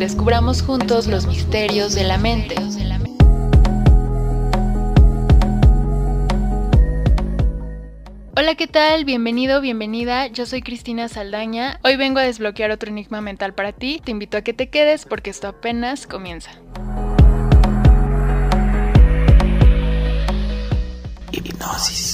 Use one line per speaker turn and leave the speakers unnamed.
Descubramos juntos los misterios de la mente. Hola, ¿qué tal? Bienvenido, bienvenida. Yo soy Cristina Saldaña. Hoy vengo a desbloquear otro enigma mental para ti. Te invito a que te quedes porque esto apenas comienza.
Hipnosis.